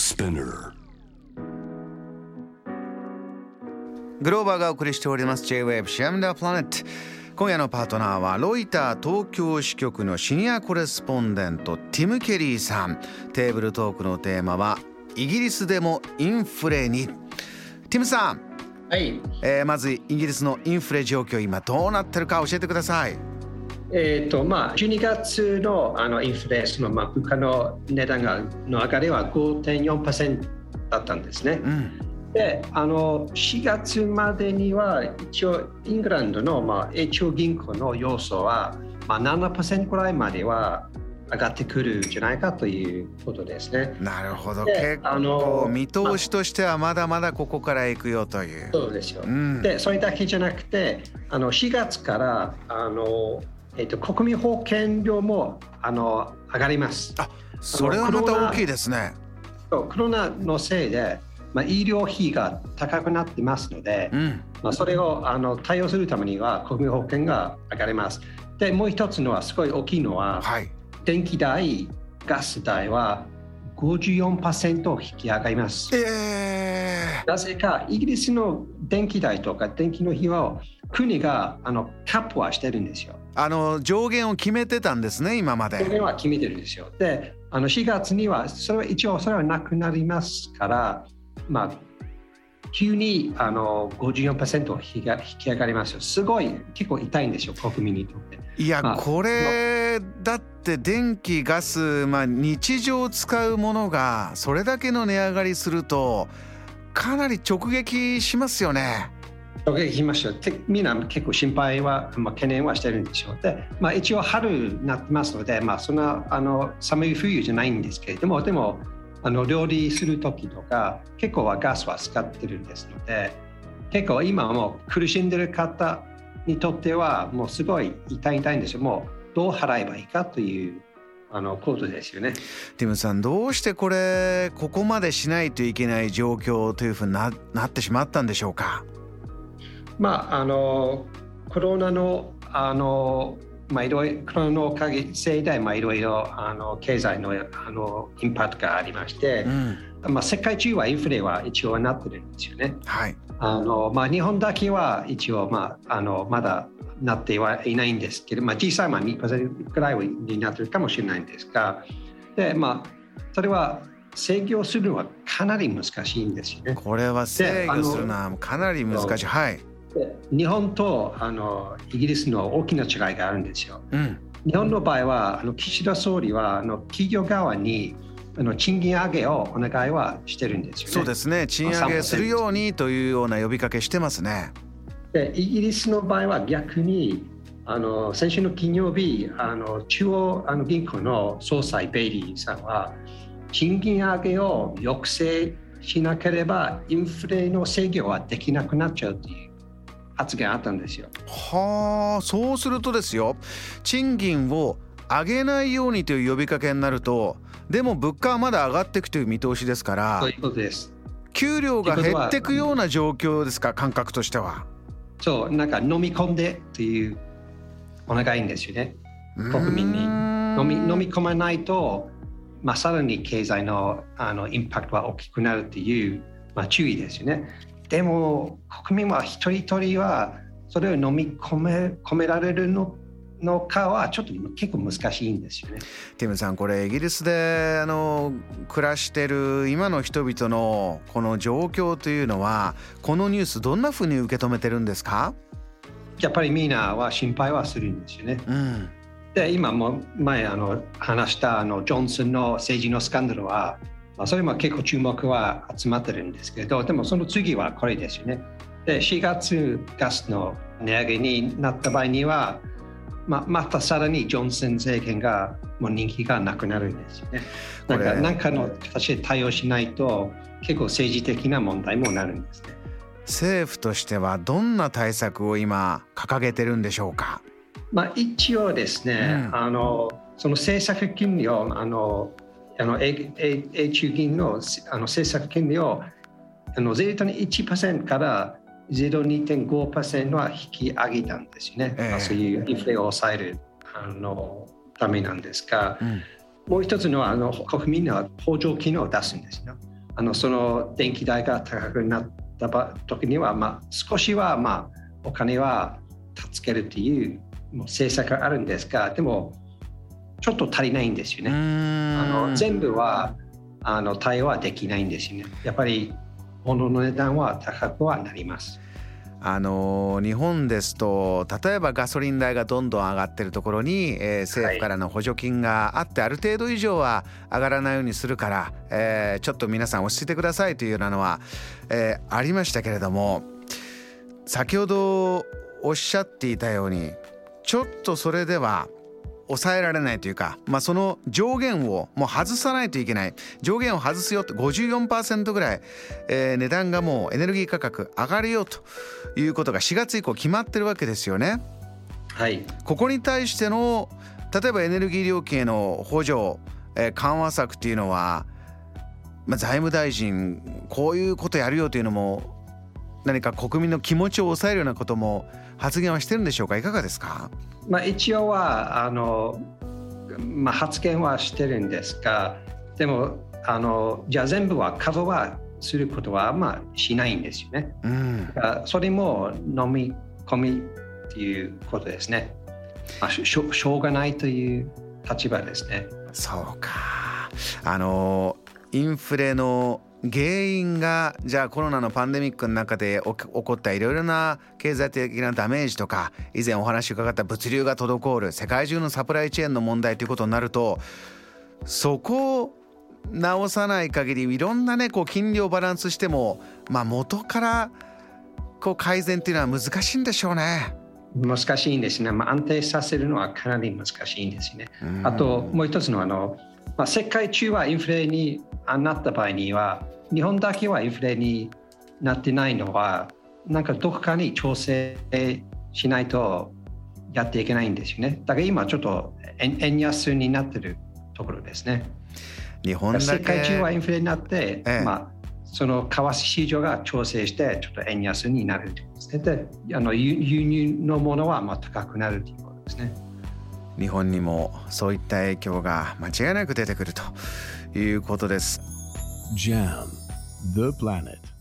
Spinner. グローバーがお送りしております。J-Wave シアムダープラネット。今夜のパートナーはロイター東京支局のシニアコレスポンデントティム・ケリーさん。テーブルトークのテーマはイギリスでもインフレに。ティムさん、はい、えーまずイギリスのインフレ状況今どうなってるか教えてくださいえーとまあ、12月のあのインフレその、まあ、物価の値段がの上がりは5.4%だったんですね。うんであの4月までには一応イングランドの、まあ、永長銀行の要素は、まあ、7%くらいまでは上がってくるんじゃないかということですね。なるほどで結構見通しとしてはまだまだここから行くよという。そうですよ。うんでそれだけじゃなくてあの4月からあの、えっと国民保険料もあの上がります。あそれはまた大きいですね。そうコロナのせいで、まあ、医療費が高くなってますので、うんまあ、それをあの対応するためには国民保険が上がります。でもう一つのはすごい大きいのははい。電気代ガス代は54%引き上がります。えなぜかイギリスの電気代とか電気の費用を国があのキャップはしてるんですよ。ー、あの上限を決めてたんですね今まで。これは決めてるんですよ。で、あの4月にはそれは一応それはなくなりますから、まあ急にあの54%引きが引き上がりますよ。すごい結構痛いんですよ国民にとって。いやまあこれだって電気ガスまあ日常使うものがそれだけの値上がりするとかなり直撃しますよね。お聞きしましたてみんな結構心配は、まあ、懸念はしてるんでしょう。で、まあ、一応春になってますので、まあ、そんなあの寒い冬じゃないんですけれども、でもあの料理する時とか結構はガスは使ってるんですので、結構今も苦しんでる方にとってはもうすごい痛い痛いんですよ。もうどう払えばいいかというあのことですよね。ティムさんどうしてこれここまでしないといけない状況というふうにななってしまったんでしょうか？まあ、あのコロナのあの、まあ、いろいろコロナのおかげせいで、まあ、いろいろあの経済のあのインパクトがありましてう、んまあ、世界中はインフレは一応なってるんですよね。はい。あのまあ、日本だけは一応、まあ、あのまだなってはいないんですけど、まあ、実際は2%くらいになってるかもしれないんですがで、まあ、それは制御するのはかなり難しいんですよね。これは制御するのはかなり難しい。はい。で日本とあのイギリスの大きな違いがあるんですよ。うん。日本の場合はあの岸田総理はあの企業側にあの賃金上げをお願いはしてるんですよね。そうですね。賃上げするようにというような呼びかけしてますね。でイギリスの場合は逆にあの先週の金曜日あの中央あの銀行の総裁ベイリーさんは賃金上げを抑制しなければインフレの制御はできなくなっちゃうという発言あったんですよ。はあそうするとですよ賃金を上げないようにという呼びかけになるとでも物価はまだ上がっていくという見通しですからそういうことです。給料が減っていくような状況ですか感覚としては。そうなんか飲み込んでというお願いんですよね。国民にに飲み飲み込まないと、まあ、さらに経済のあのインパクトは大きくなるという、まあ、注意ですよね。でも国民は一人一人はそれを飲み込め込められるののかはちょっと結構難しいんですよね。ティムさんこれイギリスであの暮らしてる今の人々のこの状況というのはこのニュースどんなふうに受け止めてるんですか？やっぱりみんなは心配はするんですよね。うんで今も前あの話したあのジョンソンの政治のスキャンダルは、まあ、それも結構注目は集まってるんですけどでもその次はこれですよね。で4月ガスの値上げになった場合には、まあ、またさらにジョンソン政権がもう人気がなくなるんですよね。なんかなんかの形で対応しないと結構政治的な問題もなるんですね。政府としてはどんな対策を今掲げてるんでしょうか？まあ、一応ですね、うんあのその政策金利をあのあの永中銀のあの政策金利をあの0.1%の1%から0.2.5%は引き上げたんですよね、ええまあそういうインフレを抑えるあのためなんですが、うんもう一つのはあの国民には補助金を出すんですよ。あのその電気代が高くなった時には、まあ、少しは、まあ、お金は助けるというもう政策があるんですがでもちょっと足りないんですよね。あの全部はあの対応はできないんですよね。やっぱり物の値段は高くはなります。あの日本ですと例えばガソリン代がどんどん上がってるところに、えー、政府からの補助金があって、はい、ある程度以上は上がらないようにするから、えー、ちょっと皆さん落ち着いてくださいというようなのは、えー、ありましたけれども先ほどおっしゃっていたようにちょっとそれでは抑えられないというか、まあ、その上限をもう外さないといけない上限を外すよと54%ぐらい、えー、値段がもうエネルギー価格上がるよということが4月以降決まってるわけですよね。はい、ここに対しての例えばエネルギー料金への補助、えー、緩和策っていうのは、まあ、財務大臣こういうことやるよというのも何か国民の気持ちを抑えるようなことも発言はしてるんでしょうか？いかがですか、まあ、一応はあの、まあ、発言はしてるんですがでもあのじゃあ全部はカバーはすることはまあしないんですよね。うん、それも飲み込みっていうことですね。まあ、しょしょうがないという立場ですね。そうかあのインフレの原因がじゃあコロナのパンデミックの中で起こったいろいろな経済的なダメージとか以前お話伺った物流が滞る世界中のサプライチェーンの問題ということになるとそこを直さない限りいろんなねこう金利をバランスしても、まあ、元からこう改善っていうのは難しいんでしょうね。難しいんですね、まあ、安定させるのはかなり難しいんですね。あともう一つのあの、まあ、世界中はインフレになった場合には日本だけはインフレになってないのはなんかどこかに調整しないとやっていけないんですよね。だから今ちょっと円安になってるところですね。日本世界中はインフレになって、ええ、まあその為替市場が調整してちょっと円安になるということですね。であの輸入のものはまあ高くなるということですね日本にもそういった影響が間違いなく出てくるということです。JAM The Planet